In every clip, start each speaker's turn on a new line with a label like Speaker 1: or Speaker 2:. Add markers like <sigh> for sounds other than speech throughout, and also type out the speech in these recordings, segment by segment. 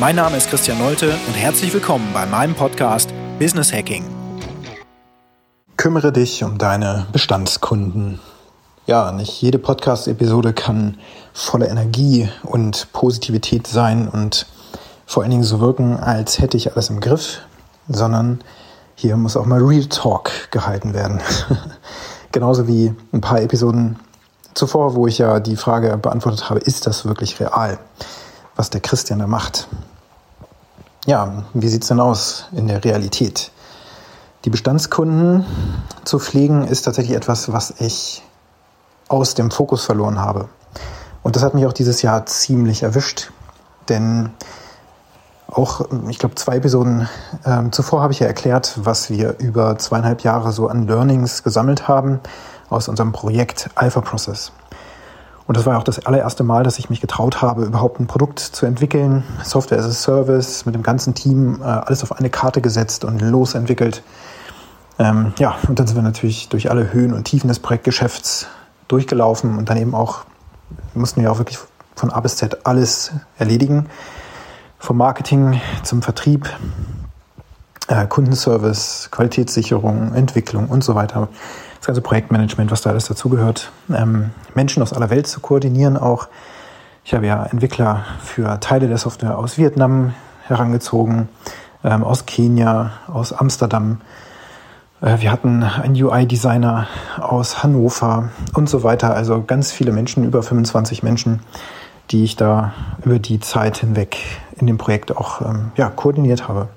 Speaker 1: Mein Name ist Christian Nolte und herzlich willkommen bei meinem Podcast Business Hacking.
Speaker 2: Kümmere dich um deine Bestandskunden. Ja, nicht jede Podcast-Episode kann voller Energie und Positivität sein und vor allen Dingen so wirken, als hätte ich alles im Griff, sondern hier muss auch mal Real Talk gehalten werden. <laughs> Genauso wie ein paar Episoden zuvor, wo ich ja die Frage beantwortet habe, ist das wirklich real, was der Christian da macht? Ja, wie sieht es denn aus in der Realität? Die Bestandskunden zu pflegen ist tatsächlich etwas, was ich aus dem Fokus verloren habe. Und das hat mich auch dieses Jahr ziemlich erwischt, denn auch, ich glaube, zwei Episoden ähm, zuvor habe ich ja erklärt, was wir über zweieinhalb Jahre so an Learnings gesammelt haben aus unserem Projekt Alpha Process. Und das war auch das allererste Mal, dass ich mich getraut habe, überhaupt ein Produkt zu entwickeln. Software as a Service mit dem ganzen Team, äh, alles auf eine Karte gesetzt und losentwickelt. Ähm, ja, und dann sind wir natürlich durch alle Höhen und Tiefen des Projektgeschäfts durchgelaufen und dann eben auch, mussten wir auch wirklich von A bis Z alles erledigen. Vom Marketing zum Vertrieb, äh, Kundenservice, Qualitätssicherung, Entwicklung und so weiter das ganze Projektmanagement, was da alles dazugehört, ähm, Menschen aus aller Welt zu koordinieren auch. Ich habe ja Entwickler für Teile der Software aus Vietnam herangezogen, ähm, aus Kenia, aus Amsterdam. Äh, wir hatten einen UI-Designer aus Hannover und so weiter. Also ganz viele Menschen, über 25 Menschen, die ich da über die Zeit hinweg in dem Projekt auch ähm, ja, koordiniert habe.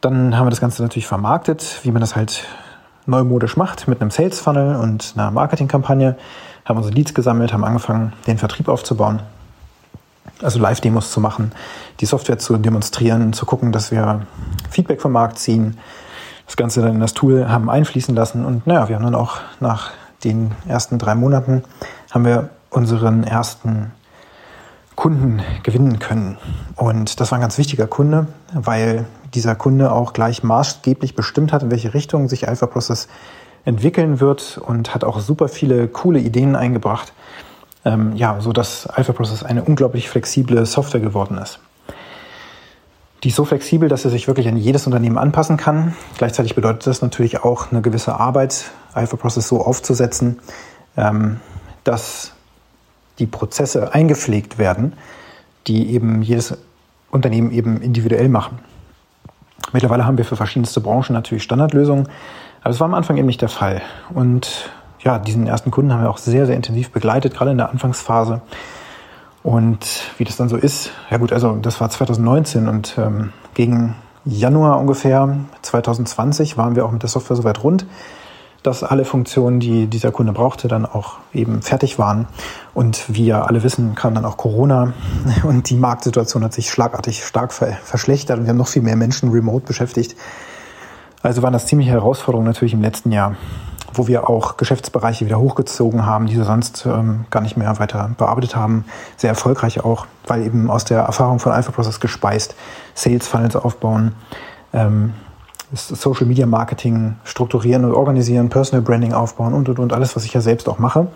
Speaker 2: Dann haben wir das Ganze natürlich vermarktet, wie man das halt neumodisch macht mit einem Sales Funnel und einer Marketingkampagne, haben unsere Leads gesammelt, haben angefangen, den Vertrieb aufzubauen, also Live-Demos zu machen, die Software zu demonstrieren, zu gucken, dass wir Feedback vom Markt ziehen, das Ganze dann in das Tool haben einfließen lassen. Und naja, wir haben dann auch nach den ersten drei Monaten haben wir unseren ersten Kunden gewinnen können. Und das war ein ganz wichtiger Kunde, weil dieser Kunde auch gleich maßgeblich bestimmt hat, in welche Richtung sich Alpha Process entwickeln wird und hat auch super viele coole Ideen eingebracht, ähm, ja, so dass Alpha Process eine unglaublich flexible Software geworden ist. Die ist so flexibel, dass er sich wirklich an jedes Unternehmen anpassen kann. Gleichzeitig bedeutet das natürlich auch eine gewisse Arbeit, Alpha Process so aufzusetzen, ähm, dass die Prozesse eingepflegt werden, die eben jedes Unternehmen eben individuell machen. Mittlerweile haben wir für verschiedenste Branchen natürlich Standardlösungen, aber das war am Anfang eben nicht der Fall. Und ja, diesen ersten Kunden haben wir auch sehr, sehr intensiv begleitet, gerade in der Anfangsphase. Und wie das dann so ist, ja gut, also das war 2019 und ähm, gegen Januar ungefähr 2020 waren wir auch mit der Software soweit rund, dass alle Funktionen, die dieser Kunde brauchte, dann auch eben fertig waren. Und wie ja alle wissen, kam dann auch Corona <laughs> und die Marktsituation hat sich schlagartig stark verschlechtert und wir haben noch viel mehr Menschen remote beschäftigt. Also waren das ziemliche Herausforderungen natürlich im letzten Jahr, wo wir auch Geschäftsbereiche wieder hochgezogen haben, die wir sonst ähm, gar nicht mehr weiter bearbeitet haben. Sehr erfolgreich auch, weil eben aus der Erfahrung von Alpha Process gespeist, Sales Funnels aufbauen, ähm, Social Media Marketing strukturieren und organisieren, Personal Branding aufbauen und und und alles, was ich ja selbst auch mache,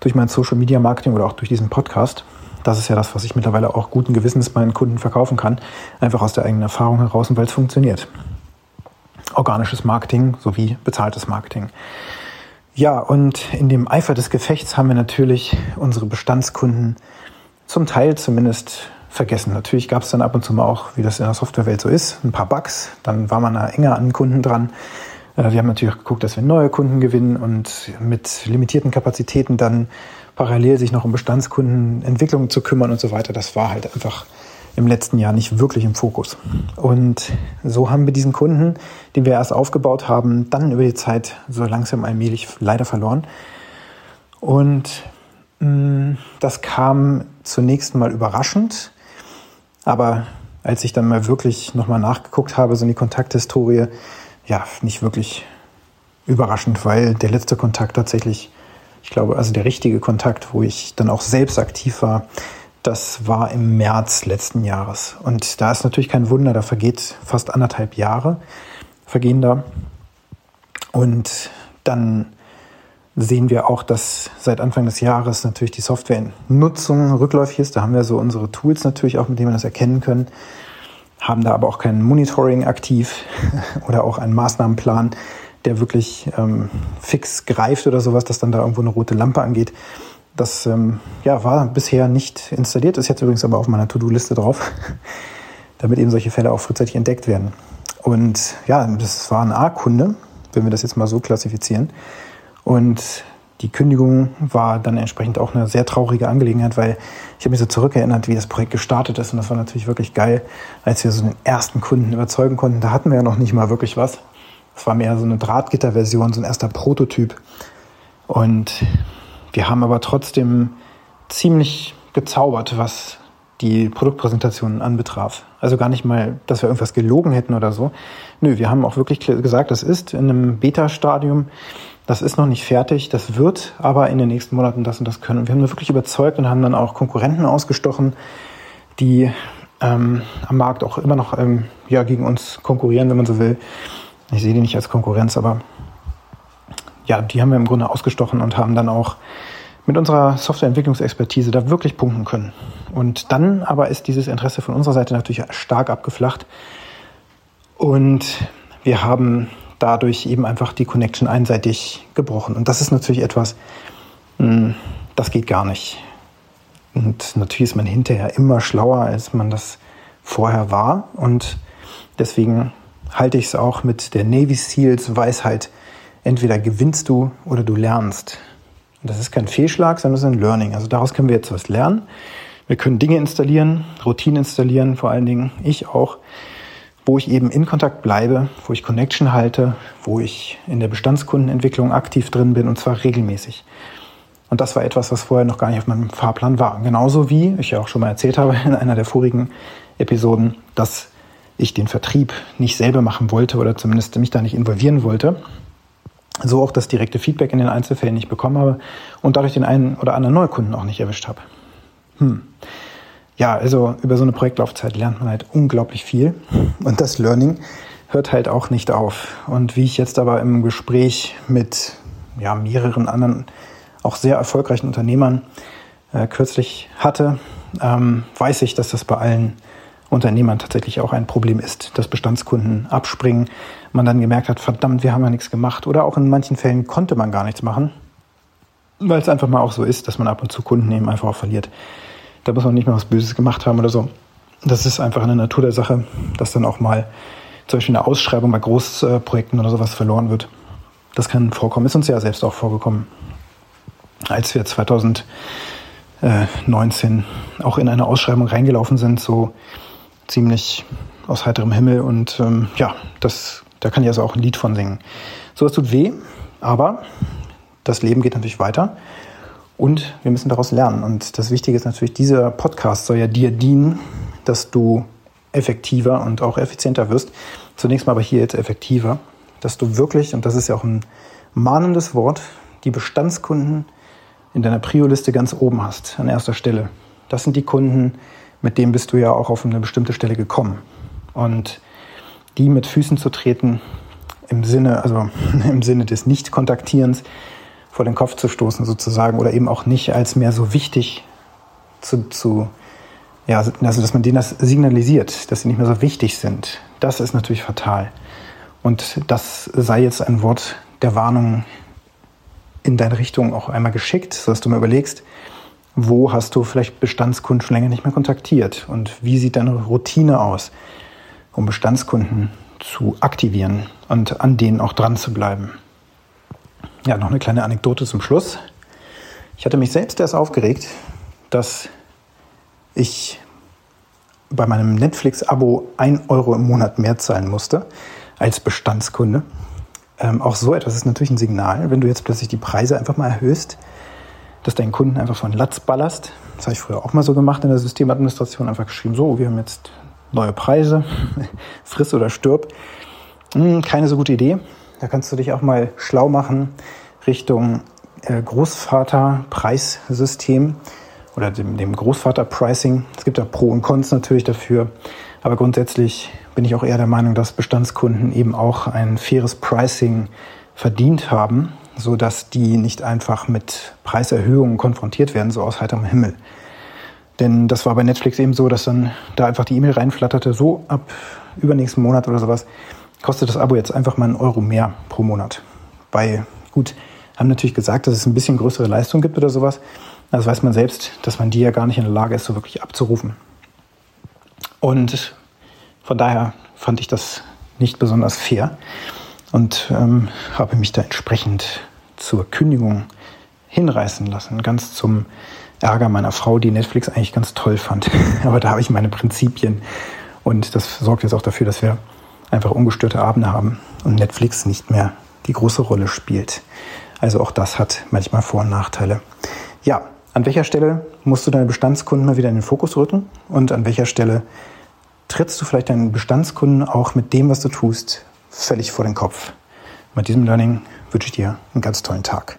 Speaker 2: durch mein Social Media Marketing oder auch durch diesen Podcast. Das ist ja das, was ich mittlerweile auch guten Gewissens meinen Kunden verkaufen kann, einfach aus der eigenen Erfahrung heraus und weil es funktioniert. Organisches Marketing sowie bezahltes Marketing. Ja, und in dem Eifer des Gefechts haben wir natürlich unsere Bestandskunden zum Teil zumindest vergessen. Natürlich gab es dann ab und zu mal auch, wie das in der Softwarewelt so ist, ein paar Bugs. Dann war man da enger an Kunden dran. Äh, wir haben natürlich geguckt, dass wir neue Kunden gewinnen und mit limitierten Kapazitäten dann parallel sich noch um Bestandskundenentwicklung zu kümmern und so weiter. Das war halt einfach im letzten Jahr nicht wirklich im Fokus. Und so haben wir diesen Kunden, den wir erst aufgebaut haben, dann über die Zeit so langsam allmählich leider verloren. Und mh, mm, das kam zunächst mal überraschend, aber als ich dann mal wirklich nochmal nachgeguckt habe, so in die Kontakthistorie, ja, nicht wirklich überraschend, weil der letzte Kontakt tatsächlich, ich glaube, also der richtige Kontakt, wo ich dann auch selbst aktiv war, das war im März letzten Jahres. Und da ist natürlich kein Wunder, da vergeht fast anderthalb Jahre, vergehen da. Und dann sehen wir auch, dass seit Anfang des Jahres natürlich die Softwarenutzung rückläufig ist. Da haben wir so unsere Tools natürlich auch, mit denen wir das erkennen können, haben da aber auch kein Monitoring aktiv <laughs> oder auch einen Maßnahmenplan, der wirklich ähm, fix greift oder sowas, dass dann da irgendwo eine rote Lampe angeht. Das ähm, ja, war bisher nicht installiert, ist jetzt übrigens aber auf meiner To-Do-Liste drauf, <laughs> damit eben solche Fälle auch frühzeitig entdeckt werden. Und ja, das war ein A-Kunde, wenn wir das jetzt mal so klassifizieren. Und die Kündigung war dann entsprechend auch eine sehr traurige Angelegenheit, weil ich habe mich so zurückerinnert, wie das Projekt gestartet ist. Und das war natürlich wirklich geil, als wir so den ersten Kunden überzeugen konnten. Da hatten wir ja noch nicht mal wirklich was. Das war mehr so eine Drahtgitterversion, so ein erster Prototyp. Und wir haben aber trotzdem ziemlich gezaubert, was die Produktpräsentation anbetraf. Also gar nicht mal, dass wir irgendwas gelogen hätten oder so. Nö, wir haben auch wirklich gesagt, das ist in einem Beta-Stadium das ist noch nicht fertig, das wird aber in den nächsten Monaten das und das können. Und wir haben wirklich überzeugt und haben dann auch Konkurrenten ausgestochen, die ähm, am Markt auch immer noch ähm, ja, gegen uns konkurrieren, wenn man so will. Ich sehe die nicht als Konkurrenz, aber ja, die haben wir im Grunde ausgestochen und haben dann auch mit unserer Softwareentwicklungsexpertise da wirklich punkten können. Und dann aber ist dieses Interesse von unserer Seite natürlich stark abgeflacht. Und wir haben dadurch eben einfach die Connection einseitig gebrochen. Und das ist natürlich etwas, hm, das geht gar nicht. Und natürlich ist man hinterher immer schlauer, als man das vorher war. Und deswegen halte ich es auch mit der Navy Seals Weisheit. Entweder gewinnst du oder du lernst. Und das ist kein Fehlschlag, sondern es ist ein Learning. Also daraus können wir jetzt was lernen. Wir können Dinge installieren, Routinen installieren, vor allen Dingen ich auch, wo ich eben in Kontakt bleibe, wo ich Connection halte, wo ich in der Bestandskundenentwicklung aktiv drin bin und zwar regelmäßig. Und das war etwas, was vorher noch gar nicht auf meinem Fahrplan war. Genauso wie ich ja auch schon mal erzählt habe in einer der vorigen Episoden, dass ich den Vertrieb nicht selber machen wollte oder zumindest mich da nicht involvieren wollte. So auch das direkte Feedback in den Einzelfällen nicht bekommen habe und dadurch den einen oder anderen Neukunden auch nicht erwischt habe. Hm ja, also über so eine Projektlaufzeit lernt man halt unglaublich viel. Und das Learning hört halt auch nicht auf. Und wie ich jetzt aber im Gespräch mit ja, mehreren anderen, auch sehr erfolgreichen Unternehmern äh, kürzlich hatte, ähm, weiß ich, dass das bei allen Unternehmern tatsächlich auch ein Problem ist, dass Bestandskunden abspringen, man dann gemerkt hat, verdammt, wir haben ja nichts gemacht. Oder auch in manchen Fällen konnte man gar nichts machen, weil es einfach mal auch so ist, dass man ab und zu Kunden eben einfach auch verliert. Da muss man nicht mal was Böses gemacht haben oder so. Das ist einfach eine Natur der Sache, dass dann auch mal zum Beispiel eine Ausschreibung bei Großprojekten oder sowas verloren wird. Das kann vorkommen, ist uns ja selbst auch vorgekommen. Als wir 2019 auch in eine Ausschreibung reingelaufen sind, so ziemlich aus heiterem Himmel und ähm, ja, das, da kann ich also auch ein Lied von singen. So, es tut weh, aber das Leben geht natürlich weiter und wir müssen daraus lernen. Und das Wichtige ist natürlich, dieser Podcast soll ja dir dienen, dass du effektiver und auch effizienter wirst. Zunächst mal aber hier jetzt effektiver, dass du wirklich, und das ist ja auch ein mahnendes Wort, die Bestandskunden in deiner Prio-Liste ganz oben hast, an erster Stelle. Das sind die Kunden, mit denen bist du ja auch auf eine bestimmte Stelle gekommen. Und die mit Füßen zu treten, im Sinne, also <laughs> im Sinne des Nicht-Kontaktierens, vor den Kopf zu stoßen sozusagen oder eben auch nicht als mehr so wichtig zu, zu ja, also dass man denen das signalisiert, dass sie nicht mehr so wichtig sind. Das ist natürlich fatal. Und das sei jetzt ein Wort der Warnung in deine Richtung auch einmal geschickt, sodass du mal überlegst, wo hast du vielleicht Bestandskunden schon länger nicht mehr kontaktiert und wie sieht deine Routine aus, um Bestandskunden zu aktivieren und an denen auch dran zu bleiben. Ja, noch eine kleine Anekdote zum Schluss. Ich hatte mich selbst erst aufgeregt, dass ich bei meinem Netflix-Abo 1 Euro im Monat mehr zahlen musste als Bestandskunde. Ähm, auch so etwas ist natürlich ein Signal, wenn du jetzt plötzlich die Preise einfach mal erhöhst, dass deinen Kunden einfach von Latz ballerst. Das habe ich früher auch mal so gemacht in der Systemadministration, einfach geschrieben, so, wir haben jetzt neue Preise, <laughs> friss oder stirb. Hm, keine so gute Idee. Da kannst du dich auch mal schlau machen Richtung äh, Großvater-Preissystem oder dem, dem Großvater-Pricing. Es gibt da Pro und Cons natürlich dafür. Aber grundsätzlich bin ich auch eher der Meinung, dass Bestandskunden eben auch ein faires Pricing verdient haben, so dass die nicht einfach mit Preiserhöhungen konfrontiert werden, so aus heiterem Himmel. Denn das war bei Netflix eben so, dass dann da einfach die E-Mail reinflatterte, so ab übernächsten Monat oder sowas kostet das Abo jetzt einfach mal einen Euro mehr pro Monat. Bei, gut, haben natürlich gesagt, dass es ein bisschen größere Leistung gibt oder sowas. Das weiß man selbst, dass man die ja gar nicht in der Lage ist, so wirklich abzurufen. Und von daher fand ich das nicht besonders fair und ähm, habe mich da entsprechend zur Kündigung hinreißen lassen. Ganz zum Ärger meiner Frau, die Netflix eigentlich ganz toll fand. <laughs> Aber da habe ich meine Prinzipien und das sorgt jetzt auch dafür, dass wir einfach ungestörte Abende haben und Netflix nicht mehr die große Rolle spielt. Also auch das hat manchmal Vor- und Nachteile. Ja, an welcher Stelle musst du deine Bestandskunden mal wieder in den Fokus rücken und an welcher Stelle trittst du vielleicht deinen Bestandskunden auch mit dem, was du tust, völlig vor den Kopf. Mit diesem Learning wünsche ich dir einen ganz tollen Tag.